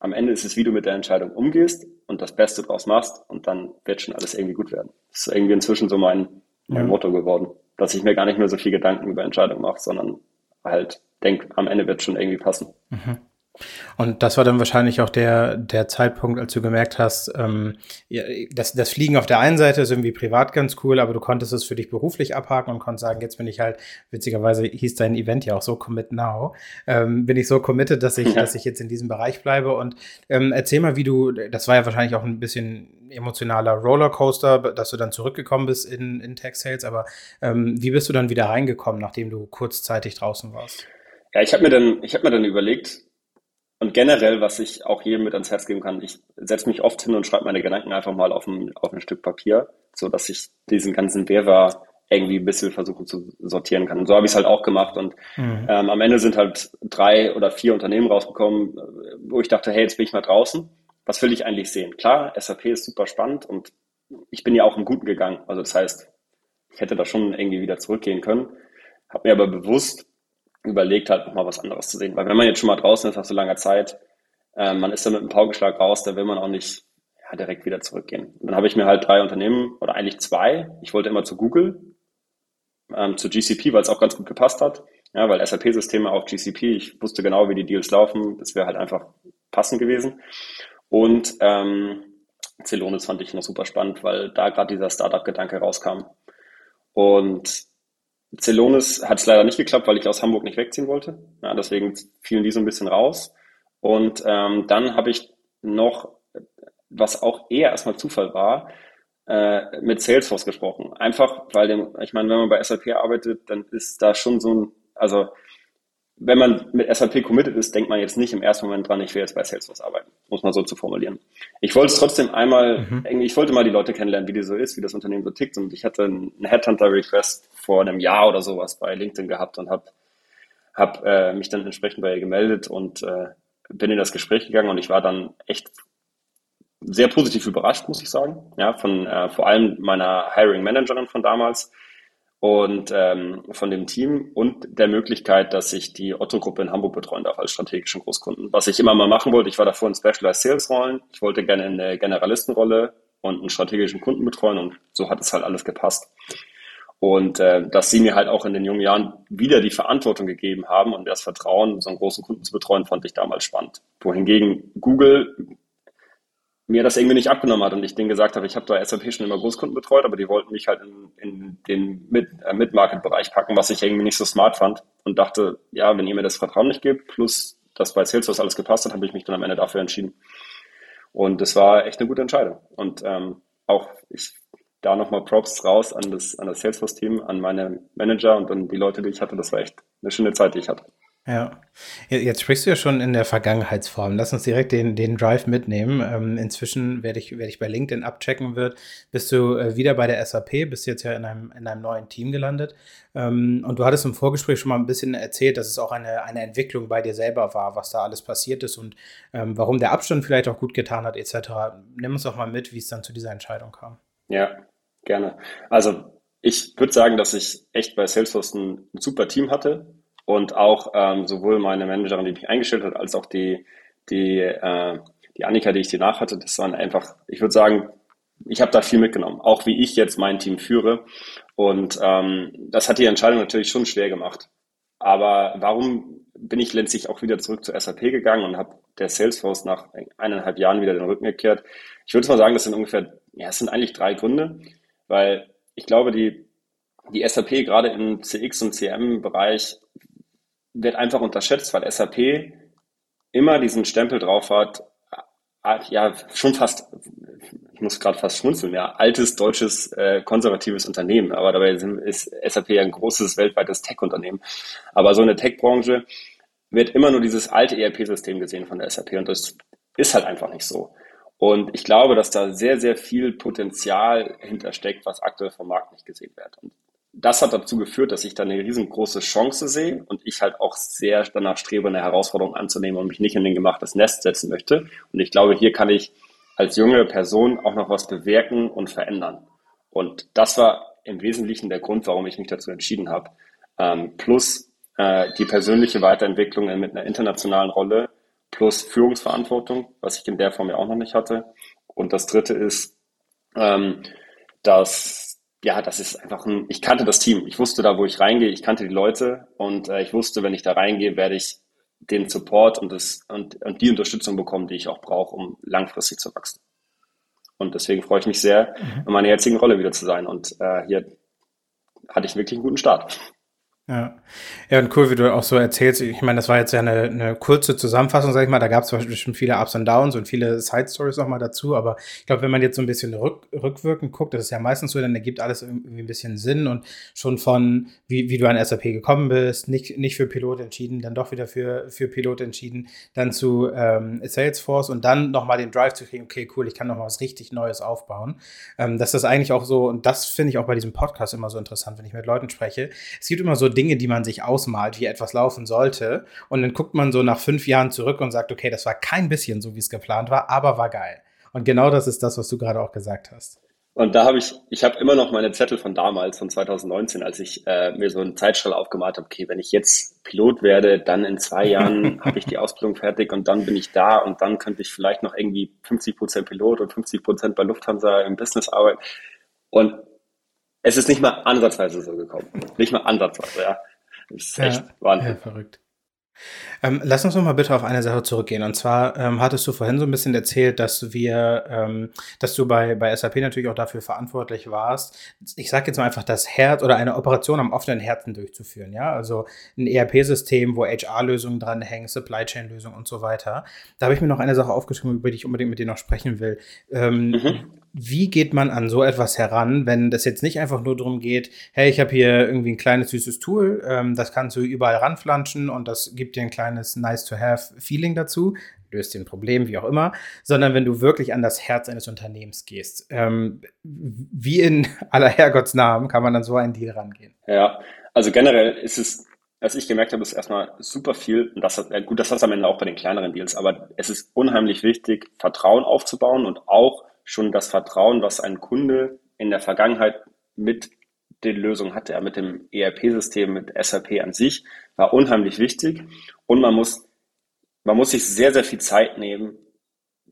B: am Ende ist es, wie du mit der Entscheidung umgehst und das Beste draus machst und dann wird schon alles irgendwie gut werden. Das ist irgendwie inzwischen so mein, mein mhm. Motto geworden, dass ich mir gar nicht mehr so viel Gedanken über Entscheidungen mache, sondern halt denke, am Ende wird es schon irgendwie passen.
A: Mhm. Und das war dann wahrscheinlich auch der, der Zeitpunkt, als du gemerkt hast, ähm, das, das Fliegen auf der einen Seite ist irgendwie privat ganz cool, aber du konntest es für dich beruflich abhaken und konntest sagen, jetzt bin ich halt, witzigerweise hieß dein Event ja auch so Commit Now, ähm, bin ich so committed, dass ich, ja. dass ich jetzt in diesem Bereich bleibe. Und ähm, erzähl mal, wie du, das war ja wahrscheinlich auch ein bisschen emotionaler Rollercoaster, dass du dann zurückgekommen bist in, in Tech Sales, aber ähm, wie bist du dann wieder reingekommen, nachdem du kurzzeitig draußen warst?
B: Ja, ich habe mir dann, ich habe mir dann überlegt, und generell, was ich auch jedem mit ans Herz geben kann, ich setze mich oft hin und schreibe meine Gedanken einfach mal auf ein, auf ein Stück Papier, so dass ich diesen ganzen Wirrwarr irgendwie ein bisschen versuchen zu sortieren kann. Und so habe ich es halt auch gemacht. Und mhm. ähm, am Ende sind halt drei oder vier Unternehmen rausgekommen, wo ich dachte, hey, jetzt bin ich mal draußen. Was will ich eigentlich sehen? Klar, SAP ist super spannend und ich bin ja auch im Guten gegangen. Also das heißt, ich hätte da schon irgendwie wieder zurückgehen können. Habe mir aber bewusst überlegt halt nochmal was anderes zu sehen. Weil wenn man jetzt schon mal draußen ist nach so langer Zeit, äh, man ist da mit einem Paukenschlag raus, da will man auch nicht ja, direkt wieder zurückgehen. Und dann habe ich mir halt drei Unternehmen oder eigentlich zwei. Ich wollte immer zu Google, ähm, zu GCP, weil es auch ganz gut gepasst hat. Ja, weil SAP-Systeme auf GCP, ich wusste genau, wie die Deals laufen. Das wäre halt einfach passend gewesen. Und ähm, Celonis fand ich noch super spannend, weil da gerade dieser Startup-Gedanke rauskam. Und Celonis hat es leider nicht geklappt, weil ich aus Hamburg nicht wegziehen wollte. Ja, deswegen fielen die so ein bisschen raus. Und ähm, dann habe ich noch, was auch eher erstmal Zufall war, äh, mit Salesforce gesprochen. Einfach, weil dem, ich meine, wenn man bei SAP arbeitet, dann ist da schon so ein, also wenn man mit SAP committed ist, denkt man jetzt nicht im ersten Moment dran, ich will jetzt bei Salesforce arbeiten, muss man so zu formulieren. Ich wollte es trotzdem einmal, mhm. ich wollte mal die Leute kennenlernen, wie die so ist, wie das Unternehmen so tickt und ich hatte einen Headhunter-Request vor einem Jahr oder sowas bei LinkedIn gehabt und habe hab, äh, mich dann entsprechend bei ihr gemeldet und äh, bin in das Gespräch gegangen und ich war dann echt sehr positiv überrascht, muss ich sagen, ja, von äh, vor allem meiner Hiring Managerin von damals, und ähm, von dem Team und der Möglichkeit, dass ich die Otto-Gruppe in Hamburg betreuen darf als strategischen Großkunden. Was ich immer mal machen wollte, ich war davor in Specialized Sales Rollen, ich wollte gerne eine Generalistenrolle und einen strategischen Kunden betreuen und so hat es halt alles gepasst. Und äh, dass sie mir halt auch in den jungen Jahren wieder die Verantwortung gegeben haben und das Vertrauen, so einen großen Kunden zu betreuen, fand ich damals spannend. Wohingegen Google mir das irgendwie nicht abgenommen hat und ich denen gesagt habe, ich habe da SAP schon immer Großkunden betreut, aber die wollten mich halt in, in den äh, Mid-Market-Bereich packen, was ich irgendwie nicht so smart fand und dachte, ja, wenn ihr mir das Vertrauen nicht gebt, plus dass bei Salesforce alles gepasst hat, habe ich mich dann am Ende dafür entschieden. Und das war echt eine gute Entscheidung. Und ähm, auch ich da nochmal Props raus an das, an das Salesforce-Team, an meine Manager und an die Leute, die ich hatte. Das war echt eine schöne Zeit, die ich hatte.
A: Ja, jetzt sprichst du ja schon in der Vergangenheitsform. Lass uns direkt den, den Drive mitnehmen. Ähm, inzwischen werde ich, werde ich bei LinkedIn abchecken wird, bist du äh, wieder bei der SAP, bist jetzt ja in einem, in einem neuen Team gelandet. Ähm, und du hattest im Vorgespräch schon mal ein bisschen erzählt, dass es auch eine, eine Entwicklung bei dir selber war, was da alles passiert ist und ähm, warum der Abstand vielleicht auch gut getan hat, etc. Nimm uns doch mal mit, wie es dann zu dieser Entscheidung kam.
B: Ja, gerne. Also ich würde sagen, dass ich echt bei Salesforce ein, ein super Team hatte und auch ähm, sowohl meine Managerin, die mich eingestellt hat, als auch die, die, äh, die Annika, die ich danach hatte, das waren einfach, ich würde sagen, ich habe da viel mitgenommen, auch wie ich jetzt mein Team führe. Und ähm, das hat die Entscheidung natürlich schon schwer gemacht. Aber warum bin ich letztlich auch wieder zurück zur SAP gegangen und habe der Salesforce nach eineinhalb Jahren wieder den Rücken gekehrt? Ich würde mal sagen, das sind ungefähr, ja, es sind eigentlich drei Gründe, weil ich glaube, die, die SAP gerade im CX und CM-Bereich wird einfach unterschätzt, weil SAP immer diesen Stempel drauf hat, ah, ja, schon fast, ich muss gerade fast schmunzeln, ja, altes deutsches äh, konservatives Unternehmen, aber dabei ist SAP ja ein großes weltweites Tech-Unternehmen. Aber so eine Tech-Branche wird immer nur dieses alte ERP-System gesehen von der SAP und das ist halt einfach nicht so. Und ich glaube, dass da sehr, sehr viel Potenzial hintersteckt, was aktuell vom Markt nicht gesehen wird. Und das hat dazu geführt, dass ich da eine riesengroße Chance sehe und ich halt auch sehr danach strebe, eine Herausforderung anzunehmen und mich nicht in ein gemachtes Nest setzen möchte. Und ich glaube, hier kann ich als junge Person auch noch was bewirken und verändern. Und das war im Wesentlichen der Grund, warum ich mich dazu entschieden habe. Ähm, plus äh, die persönliche Weiterentwicklung mit einer internationalen Rolle, plus Führungsverantwortung, was ich in der Form ja auch noch nicht hatte. Und das dritte ist, ähm, dass ja, das ist einfach ein, ich kannte das Team. Ich wusste da, wo ich reingehe, ich kannte die Leute und äh, ich wusste, wenn ich da reingehe, werde ich den Support und, das, und, und die Unterstützung bekomme, die ich auch brauche, um langfristig zu wachsen. Und deswegen freue ich mich sehr, mhm. in meiner jetzigen Rolle wieder zu sein. Und äh, hier hatte ich wirklich einen guten Start.
A: Ja. ja, und cool, wie du auch so erzählst. Ich meine, das war jetzt ja eine, eine kurze Zusammenfassung, sag ich mal. Da gab es bestimmt viele Ups und Downs und viele Side-Stories nochmal dazu. Aber ich glaube, wenn man jetzt so ein bisschen rück, rückwirkend guckt, das ist ja meistens so, dann ergibt alles irgendwie ein bisschen Sinn und schon von, wie, wie du an SAP gekommen bist, nicht, nicht für Pilot entschieden, dann doch wieder für, für Pilot entschieden, dann zu ähm, Salesforce und dann nochmal den Drive zu kriegen, okay, cool, ich kann nochmal was richtig Neues aufbauen. Ähm, dass das eigentlich auch so, und das finde ich auch bei diesem Podcast immer so interessant, wenn ich mit Leuten spreche. Es gibt immer so Dinge, Dinge, die man sich ausmalt, wie etwas laufen sollte. Und dann guckt man so nach fünf Jahren zurück und sagt, okay, das war kein bisschen so, wie es geplant war, aber war geil. Und genau das ist das, was du gerade auch gesagt hast.
B: Und da habe ich, ich habe immer noch meine Zettel von damals, von 2019, als ich äh, mir so einen Zeitstrahl aufgemalt habe, okay, wenn ich jetzt Pilot werde, dann in zwei Jahren (laughs) habe ich die Ausbildung fertig und dann bin ich da und dann könnte ich vielleicht noch irgendwie 50 Prozent Pilot und 50 Prozent bei Lufthansa im Business arbeiten. Und es ist nicht mal ansatzweise so gekommen. Nicht mal ansatzweise, ja. Das ist echt ja, Wahnsinn. Ja,
A: verrückt. Ähm, lass uns noch mal bitte auf eine Sache zurückgehen. Und zwar ähm, hattest du vorhin so ein bisschen erzählt, dass wir, ähm, dass du bei, bei SAP natürlich auch dafür verantwortlich warst. Ich sage jetzt mal einfach das Herz oder eine Operation am offenen Herzen durchzuführen. Ja, also ein ERP-System, wo HR-Lösungen dranhängen, Supply Chain-Lösungen und so weiter. Da habe ich mir noch eine Sache aufgeschrieben, über die ich unbedingt mit dir noch sprechen will. Ähm, mhm wie geht man an so etwas heran, wenn das jetzt nicht einfach nur darum geht, hey, ich habe hier irgendwie ein kleines süßes Tool, ähm, das kannst du überall ranflanschen und das gibt dir ein kleines Nice-to-have-Feeling dazu, löst dir ein Problem, wie auch immer, sondern wenn du wirklich an das Herz eines Unternehmens gehst. Ähm, wie in (laughs) aller Herrgottsnamen kann man an so einen Deal rangehen?
B: Ja, also generell ist es was ich gemerkt habe, ist erstmal super viel, und das hat, gut, das hat am Ende auch bei den kleineren Deals, aber es ist unheimlich wichtig, Vertrauen aufzubauen und auch schon das Vertrauen, was ein Kunde in der Vergangenheit mit den Lösungen hatte, mit dem ERP-System, mit SAP an sich, war unheimlich wichtig. Und man muss, man muss sich sehr, sehr viel Zeit nehmen,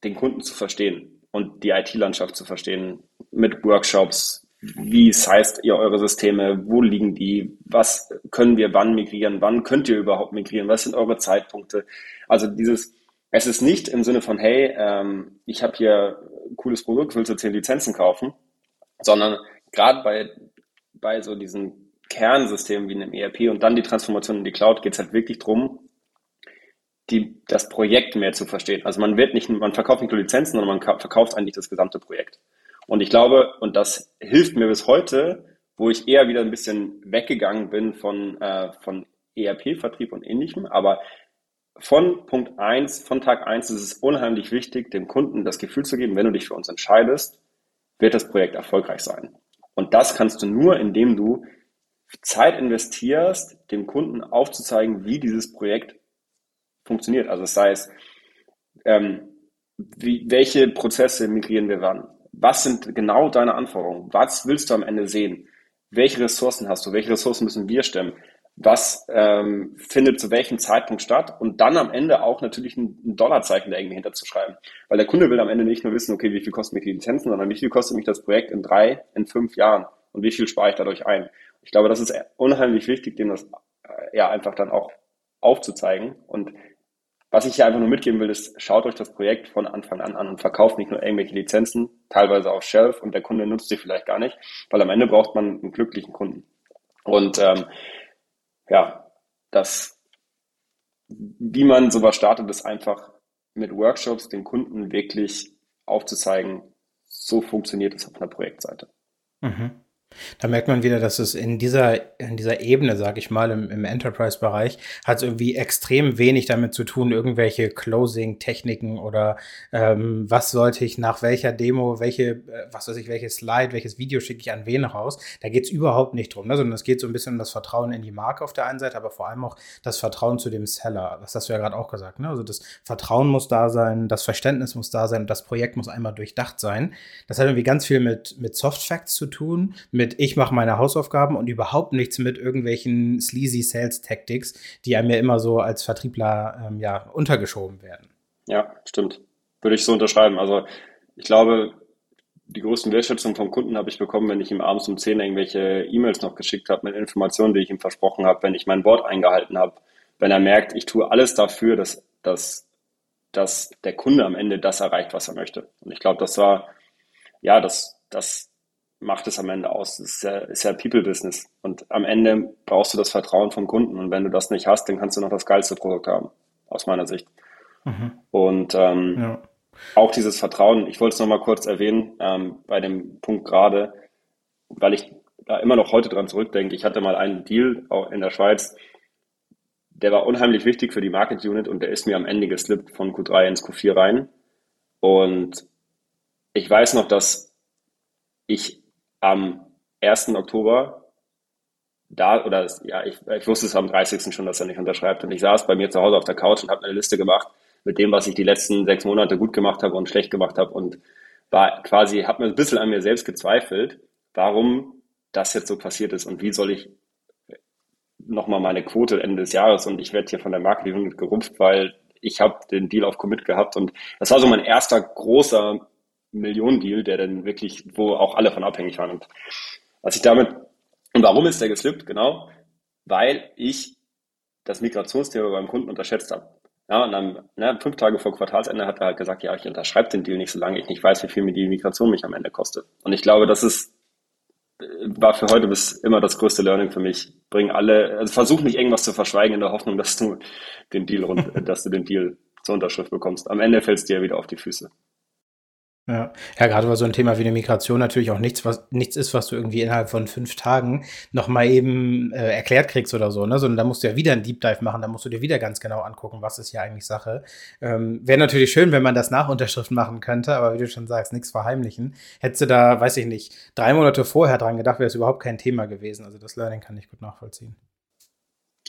B: den Kunden zu verstehen und die IT-Landschaft zu verstehen, mit Workshops, wie heißt ihr eure Systeme, wo liegen die, was können wir wann migrieren, wann könnt ihr überhaupt migrieren, was sind eure Zeitpunkte. Also dieses es ist nicht im Sinne von, hey, ähm, ich habe hier ein cooles Produkt, willst du zehn Lizenzen kaufen, sondern gerade bei, bei so diesen Kernsystemen wie einem ERP und dann die Transformation in die Cloud geht es halt wirklich drum, die, das Projekt mehr zu verstehen. Also man wird nicht, man verkauft nicht nur Lizenzen, sondern man verkauft eigentlich das gesamte Projekt. Und ich glaube, und das hilft mir bis heute, wo ich eher wieder ein bisschen weggegangen bin von, äh, von ERP-Vertrieb und ähnlichem, aber von Punkt 1, von Tag 1 ist es unheimlich wichtig, dem Kunden das Gefühl zu geben, wenn du dich für uns entscheidest, wird das Projekt erfolgreich sein. Und das kannst du nur, indem du Zeit investierst, dem Kunden aufzuzeigen, wie dieses Projekt funktioniert. Also das heißt, ähm, wie, welche Prozesse migrieren wir wann? Was sind genau deine Anforderungen? Was willst du am Ende sehen? Welche Ressourcen hast du? Welche Ressourcen müssen wir stemmen? Was ähm, findet zu welchem Zeitpunkt statt und dann am Ende auch natürlich ein, ein Dollarzeichen da irgendwie hinterzuschreiben. Weil der Kunde will am Ende nicht nur wissen, okay, wie viel kosten mich die Lizenzen, sondern wie viel kostet mich das Projekt in drei, in fünf Jahren und wie viel spare ich dadurch ein. Ich glaube, das ist unheimlich wichtig, dem das äh, ja einfach dann auch aufzuzeigen. Und was ich hier einfach nur mitgeben will, ist, schaut euch das Projekt von Anfang an an und verkauft nicht nur irgendwelche Lizenzen, teilweise auf Shelf und der Kunde nutzt sie vielleicht gar nicht, weil am Ende braucht man einen glücklichen Kunden. Und ähm, ja, das, wie man sowas startet, ist einfach mit Workshops den Kunden wirklich aufzuzeigen, so funktioniert es auf einer Projektseite.
A: Mhm. Da merkt man wieder, dass es in dieser, in dieser Ebene, sag ich mal, im, im Enterprise-Bereich, hat es irgendwie extrem wenig damit zu tun, irgendwelche Closing-Techniken oder ähm, was sollte ich nach welcher Demo, welche, äh, was weiß ich, welches Slide, welches Video schicke ich an wen raus. Da geht es überhaupt nicht drum, ne? sondern es geht so ein bisschen um das Vertrauen in die Marke auf der einen Seite, aber vor allem auch das Vertrauen zu dem Seller. Das hast du ja gerade auch gesagt. Ne? Also das Vertrauen muss da sein, das Verständnis muss da sein, das Projekt muss einmal durchdacht sein. Das hat irgendwie ganz viel mit, mit Soft Facts zu tun, mit ich mache meine Hausaufgaben und überhaupt nichts mit irgendwelchen sleazy Sales Tactics, die einem ja immer so als Vertriebler ähm, ja, untergeschoben werden.
B: Ja, stimmt. Würde ich so unterschreiben. Also ich glaube, die größten Wertschätzung vom Kunden habe ich bekommen, wenn ich ihm abends um 10 irgendwelche E-Mails noch geschickt habe mit Informationen, die ich ihm versprochen habe, wenn ich mein Wort eingehalten habe, wenn er merkt, ich tue alles dafür, dass, dass, dass der Kunde am Ende das erreicht, was er möchte. Und ich glaube, das war, ja, das, das macht es am Ende aus. Das ist ja, ist ja People-Business. Und am Ende brauchst du das Vertrauen vom Kunden. Und wenn du das nicht hast, dann kannst du noch das geilste Produkt haben, aus meiner Sicht. Mhm. Und ähm, ja. auch dieses Vertrauen, ich wollte es nochmal kurz erwähnen, ähm, bei dem Punkt gerade, weil ich da immer noch heute dran zurückdenke. Ich hatte mal einen Deal auch in der Schweiz, der war unheimlich wichtig für die Market Unit und der ist mir am Ende geslippt von Q3 ins Q4 rein. Und ich weiß noch, dass ich am 1. Oktober da, oder ja, ich, ich wusste es am 30. schon, dass er nicht unterschreibt. Und ich saß bei mir zu Hause auf der Couch und habe eine Liste gemacht mit dem, was ich die letzten sechs Monate gut gemacht habe und schlecht gemacht habe und war quasi, habe mir ein bisschen an mir selbst gezweifelt, warum das jetzt so passiert ist und wie soll ich nochmal meine Quote Ende des Jahres und ich werde hier von der Marketing gerupft, weil ich habe den Deal auf Commit gehabt und das war so mein erster großer Millionendeal, der dann wirklich, wo auch alle von abhängig waren. Und was ich damit, und warum ist der geslippt? Genau, weil ich das Migrationsthema beim Kunden unterschätzt habe. Ja, und dann, ne, fünf Tage vor Quartalsende hat er halt gesagt, ja, ich unterschreibe den Deal nicht, solange ich nicht weiß, wie viel mir die Migration mich am Ende kostet. Und ich glaube, das ist, war für heute bis immer das größte Learning für mich. Bring alle, also versuch nicht irgendwas zu verschweigen in der Hoffnung, dass du den Deal rund, (laughs) dass du den Deal zur Unterschrift bekommst. Am Ende fällt es dir wieder auf die Füße.
A: Ja. ja, gerade weil so ein Thema wie eine Migration natürlich auch nichts, was nichts ist, was du irgendwie innerhalb von fünf Tagen noch mal eben äh, erklärt kriegst oder so, ne? Sondern da musst du ja wieder einen Deep Dive machen, da musst du dir wieder ganz genau angucken, was ist hier eigentlich Sache. Ähm, Wäre natürlich schön, wenn man das nach Unterschriften machen könnte, aber wie du schon sagst, nichts verheimlichen. Hättest du da, weiß ich nicht, drei Monate vorher dran gedacht, wäre es überhaupt kein Thema gewesen. Also das Learning kann ich gut nachvollziehen.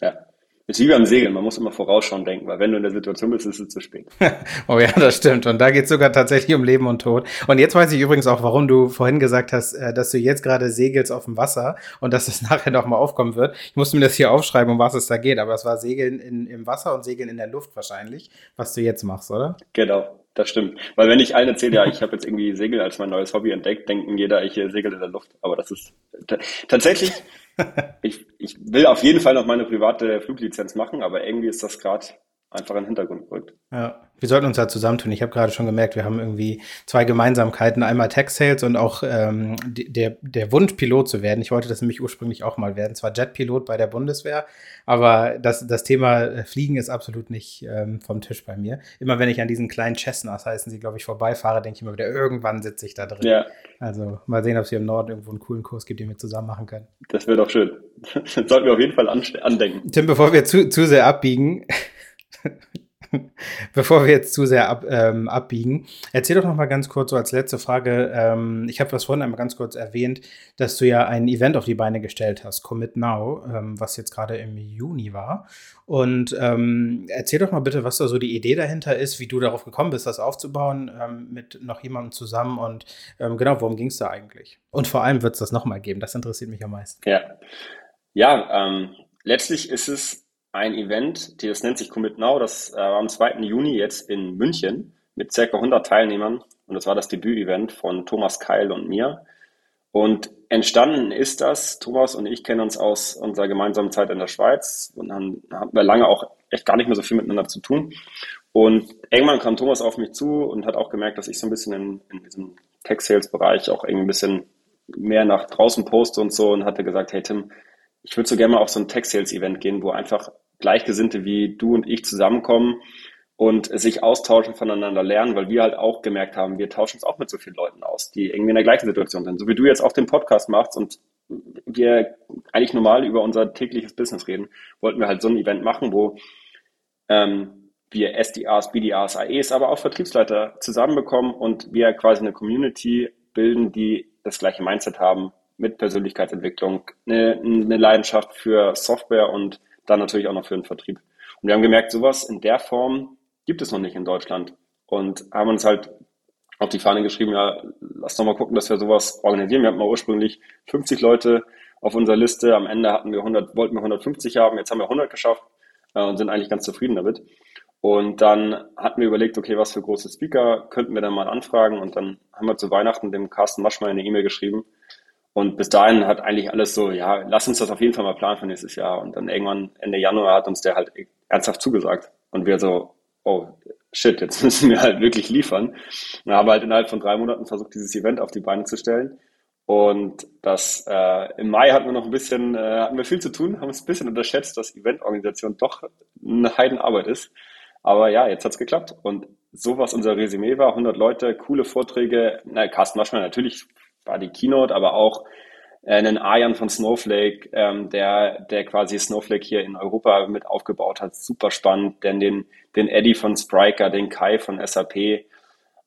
B: Ja, ist wie beim Segeln, man muss immer vorausschauen denken, weil wenn du in der Situation bist, ist es zu spät. (laughs)
A: oh ja, das stimmt. Und da geht es sogar tatsächlich um Leben und Tod. Und jetzt weiß ich übrigens auch, warum du vorhin gesagt hast, äh, dass du jetzt gerade segelst auf dem Wasser und dass es (laughs) nachher nochmal aufkommen wird. Ich musste mir das hier aufschreiben, um was es da geht, aber es war Segeln in, im Wasser und Segeln in der Luft wahrscheinlich, was du jetzt machst, oder?
B: Genau, das stimmt. Weil wenn ich allen erzähle, ja, ich habe jetzt irgendwie Segel als mein neues Hobby entdeckt, denken jeder, ich segel in der Luft. Aber das ist tatsächlich (laughs) ich, ich will auf jeden Fall noch meine private Fluglizenz machen, aber irgendwie ist das gerade einfach in den Hintergrund gerückt.
A: Ja, wir sollten uns da zusammentun. Ich habe gerade schon gemerkt, wir haben irgendwie zwei Gemeinsamkeiten. Einmal Tech Sales und auch ähm, der, der Wunsch, Pilot zu werden. Ich wollte das nämlich ursprünglich auch mal werden. Zwar Jetpilot bei der Bundeswehr, aber das, das Thema äh, Fliegen ist absolut nicht ähm, vom Tisch bei mir. Immer wenn ich an diesen kleinen Cessnas, heißen sie, glaube ich, vorbeifahre, denke ich immer wieder, irgendwann sitze ich da drin. Ja. Also mal sehen, ob es hier im Norden irgendwo einen coolen Kurs gibt, den wir zusammen machen können.
B: Das wäre doch schön. Das (laughs) sollten wir auf jeden Fall andenken.
A: Tim, bevor wir zu, zu sehr abbiegen, (laughs) Bevor wir jetzt zu sehr ab, ähm, abbiegen, erzähl doch noch mal ganz kurz so als letzte Frage. Ähm, ich habe das vorhin einmal ganz kurz erwähnt, dass du ja ein Event auf die Beine gestellt hast, Commit Now, ähm, was jetzt gerade im Juni war. Und ähm, erzähl doch mal bitte, was da so die Idee dahinter ist, wie du darauf gekommen bist, das aufzubauen ähm, mit noch jemandem zusammen und ähm, genau, worum ging es da eigentlich? Und vor allem wird es das nochmal geben, das interessiert mich am meisten.
B: Ja, ja letztlich ist es ein Event, das nennt sich Commit Now, das äh, war am 2. Juni jetzt in München mit ca. 100 Teilnehmern und das war das Debüt-Event von Thomas Keil und mir. Und entstanden ist das, Thomas und ich kennen uns aus unserer gemeinsamen Zeit in der Schweiz und dann hatten wir lange auch echt gar nicht mehr so viel miteinander zu tun. Und irgendwann kam Thomas auf mich zu und hat auch gemerkt, dass ich so ein bisschen in, in diesem Tech-Sales-Bereich auch irgendwie ein bisschen mehr nach draußen poste und so und hatte gesagt, hey Tim, ich würde so gerne mal auf so ein Tech-Sales-Event gehen, wo einfach Gleichgesinnte wie du und ich zusammenkommen und sich austauschen, voneinander lernen, weil wir halt auch gemerkt haben, wir tauschen uns auch mit so vielen Leuten aus, die irgendwie in der gleichen Situation sind. So wie du jetzt auch den Podcast machst und wir eigentlich normal über unser tägliches Business reden, wollten wir halt so ein Event machen, wo ähm, wir SDRs, BDRs, AEs, aber auch Vertriebsleiter zusammenbekommen und wir quasi eine Community bilden, die das gleiche Mindset haben mit Persönlichkeitsentwicklung, eine, eine Leidenschaft für Software und dann natürlich auch noch für den Vertrieb. Und wir haben gemerkt, sowas in der Form gibt es noch nicht in Deutschland und haben uns halt auf die Fahne geschrieben, ja, lass doch mal gucken, dass wir sowas organisieren. Wir hatten mal ursprünglich 50 Leute auf unserer Liste. Am Ende hatten wir 100, wollten wir 150 haben. Jetzt haben wir 100 geschafft äh, und sind eigentlich ganz zufrieden damit. Und dann hatten wir überlegt, okay, was für große Speaker könnten wir dann mal anfragen. Und dann haben wir zu Weihnachten dem Carsten Maschmeyer eine E-Mail geschrieben, und bis dahin hat eigentlich alles so, ja, lass uns das auf jeden Fall mal planen für nächstes Jahr. Und dann irgendwann Ende Januar hat uns der halt ernsthaft zugesagt. Und wir so, oh shit, jetzt (laughs) müssen wir halt wirklich liefern. Und haben halt innerhalb von drei Monaten versucht, dieses Event auf die Beine zu stellen. Und das äh, im Mai hatten wir noch ein bisschen, äh, hatten wir viel zu tun, haben es ein bisschen unterschätzt, dass Eventorganisation doch eine Heidenarbeit ist. Aber ja, jetzt hat's geklappt. Und so was unser Resümee war, 100 Leute, coole Vorträge. Na, Carsten Waschmann natürlich war die Keynote, aber auch äh, einen Arjan von Snowflake, ähm, der, der quasi Snowflake hier in Europa mit aufgebaut hat. Super spannend. Denn den, den Eddie von Spriker, den Kai von SAP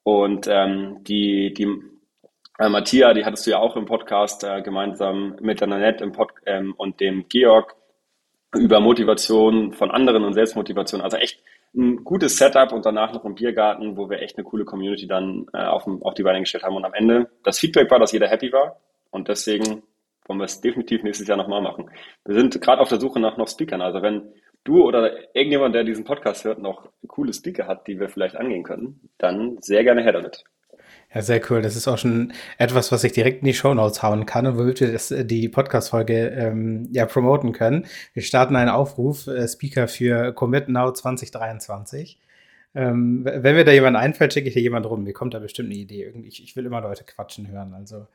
B: und ähm, die, die äh, Matthias, die hattest du ja auch im Podcast äh, gemeinsam mit der Nanette im Pod, ähm, und dem Georg über Motivation von anderen und Selbstmotivation. Also echt ein gutes Setup und danach noch ein Biergarten, wo wir echt eine coole Community dann äh, auf, auf die Beine gestellt haben. Und am Ende, das Feedback war, dass jeder happy war. Und deswegen wollen wir es definitiv nächstes Jahr nochmal machen. Wir sind gerade auf der Suche nach noch Speakern. Also wenn du oder irgendjemand, der diesen Podcast hört, noch coole Speaker hat, die wir vielleicht angehen können, dann sehr gerne her damit.
A: Ja, sehr cool. Das ist auch schon etwas, was ich direkt in die Show Notes hauen kann und womit wir das, äh, die Podcast-Folge ähm, ja promoten können. Wir starten einen Aufruf, äh, Speaker für Commit Now 2023. Ähm, wenn mir da jemand einfällt, schicke ich dir jemand rum. Mir kommt da bestimmt eine Idee. Irgendwie, ich, ich will immer Leute quatschen hören. Also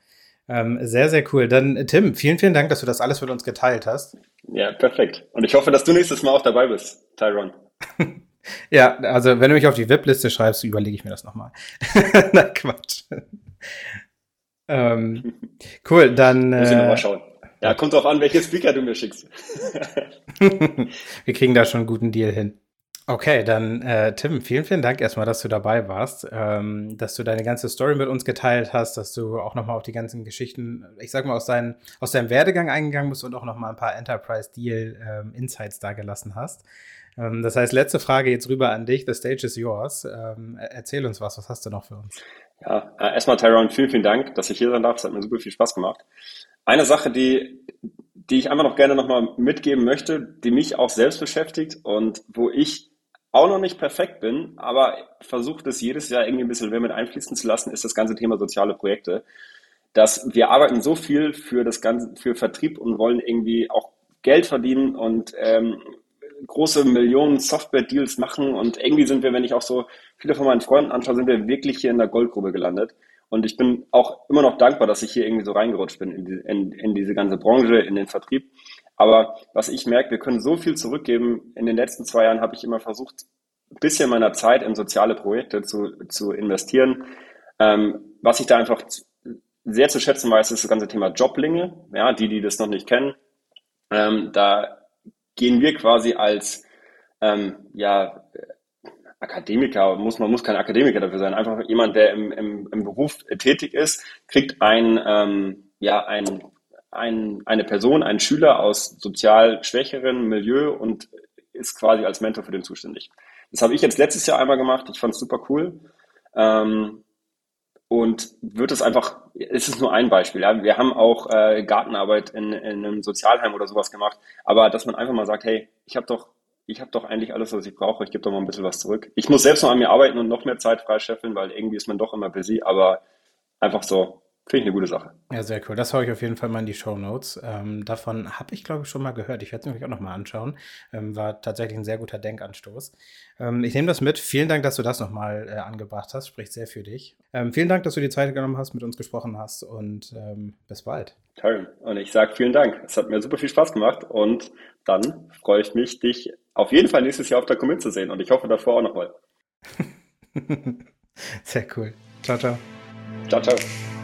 A: ähm, sehr, sehr cool. Dann, äh, Tim, vielen, vielen Dank, dass du das alles mit uns geteilt hast.
B: Ja, perfekt. Und ich hoffe, dass du nächstes Mal auch dabei bist, Tyron. (laughs)
A: Ja, also wenn du mich auf die VIP-Liste schreibst, überlege ich mir das nochmal. (laughs) Na, Quatsch. ähm, cool, dann.
B: Muss ich äh, nochmal schauen. Ja, kommt drauf an, welche Speaker du mir schickst. (laughs)
A: Wir kriegen da schon einen guten Deal hin. Okay, dann äh, Tim, vielen, vielen Dank erstmal, dass du dabei warst, ähm, dass du deine ganze Story mit uns geteilt hast, dass du auch nochmal auf die ganzen Geschichten, ich sag mal, aus, dein, aus deinem Werdegang eingegangen bist und auch nochmal ein paar Enterprise-Deal-Insights ähm, da gelassen hast. Ähm, das heißt, letzte Frage jetzt rüber an dich. The stage is yours. Ähm, erzähl uns was. Was hast du noch für uns?
B: Ja, äh, erstmal Tyrone, vielen, vielen Dank, dass ich hier sein darf. Es hat mir super viel Spaß gemacht. Eine Sache, die, die ich einfach noch gerne nochmal mitgeben möchte, die mich auch selbst beschäftigt und wo ich auch noch nicht perfekt bin, aber versuche das jedes Jahr irgendwie ein bisschen mehr mit einfließen zu lassen, ist das ganze Thema soziale Projekte. Dass wir arbeiten so viel für das ganze, für Vertrieb und wollen irgendwie auch Geld verdienen und ähm, große Millionen Software-Deals machen und irgendwie sind wir, wenn ich auch so viele von meinen Freunden anschaue, sind wir wirklich hier in der Goldgrube gelandet. Und ich bin auch immer noch dankbar, dass ich hier irgendwie so reingerutscht bin in, die, in, in diese ganze Branche, in den Vertrieb. Aber was ich merke, wir können so viel zurückgeben. In den letzten zwei Jahren habe ich immer versucht, ein bisschen meiner Zeit in soziale Projekte zu, zu investieren. Ähm, was ich da einfach sehr zu schätzen weiß, ist das ganze Thema Joblinge. Ja, die, die das noch nicht kennen. Ähm, da gehen wir quasi als ähm, ja, Akademiker, muss, man muss kein Akademiker dafür sein, einfach jemand, der im, im, im Beruf tätig ist, kriegt ein, ähm, ja, ein, ein, eine Person, einen Schüler aus sozial schwächeren Milieu und ist quasi als Mentor für den zuständig. Das habe ich jetzt letztes Jahr einmal gemacht, ich fand es super cool. Ähm, und wird es einfach, es ist nur ein Beispiel. Ja. Wir haben auch äh, Gartenarbeit in, in einem Sozialheim oder sowas gemacht, aber dass man einfach mal sagt, hey, ich habe doch, ich habe doch eigentlich alles, was ich brauche, ich gebe doch mal ein bisschen was zurück. Ich muss selbst noch an mir arbeiten und noch mehr Zeit freischeffeln, weil irgendwie ist man doch immer busy, aber einfach so, Finde ich eine gute Sache.
A: Ja, sehr cool. Das haue ich auf jeden Fall mal in die Show Notes. Ähm, davon habe ich, glaube ich, schon mal gehört. Ich werde es mir auch noch mal anschauen. Ähm, war tatsächlich ein sehr guter Denkanstoß. Ähm, ich nehme das mit. Vielen Dank, dass du das nochmal äh, angebracht hast. Spricht sehr für dich. Ähm, vielen Dank, dass du die Zeit genommen hast, mit uns gesprochen hast und ähm, bis bald.
B: Toll. Und ich sage vielen Dank. Es hat mir super viel Spaß gemacht und dann freue ich mich, dich auf jeden Fall nächstes Jahr auf der Commit zu sehen und ich hoffe davor auch noch mal. (laughs)
A: sehr cool. Ciao, ciao.
B: Ciao, ciao.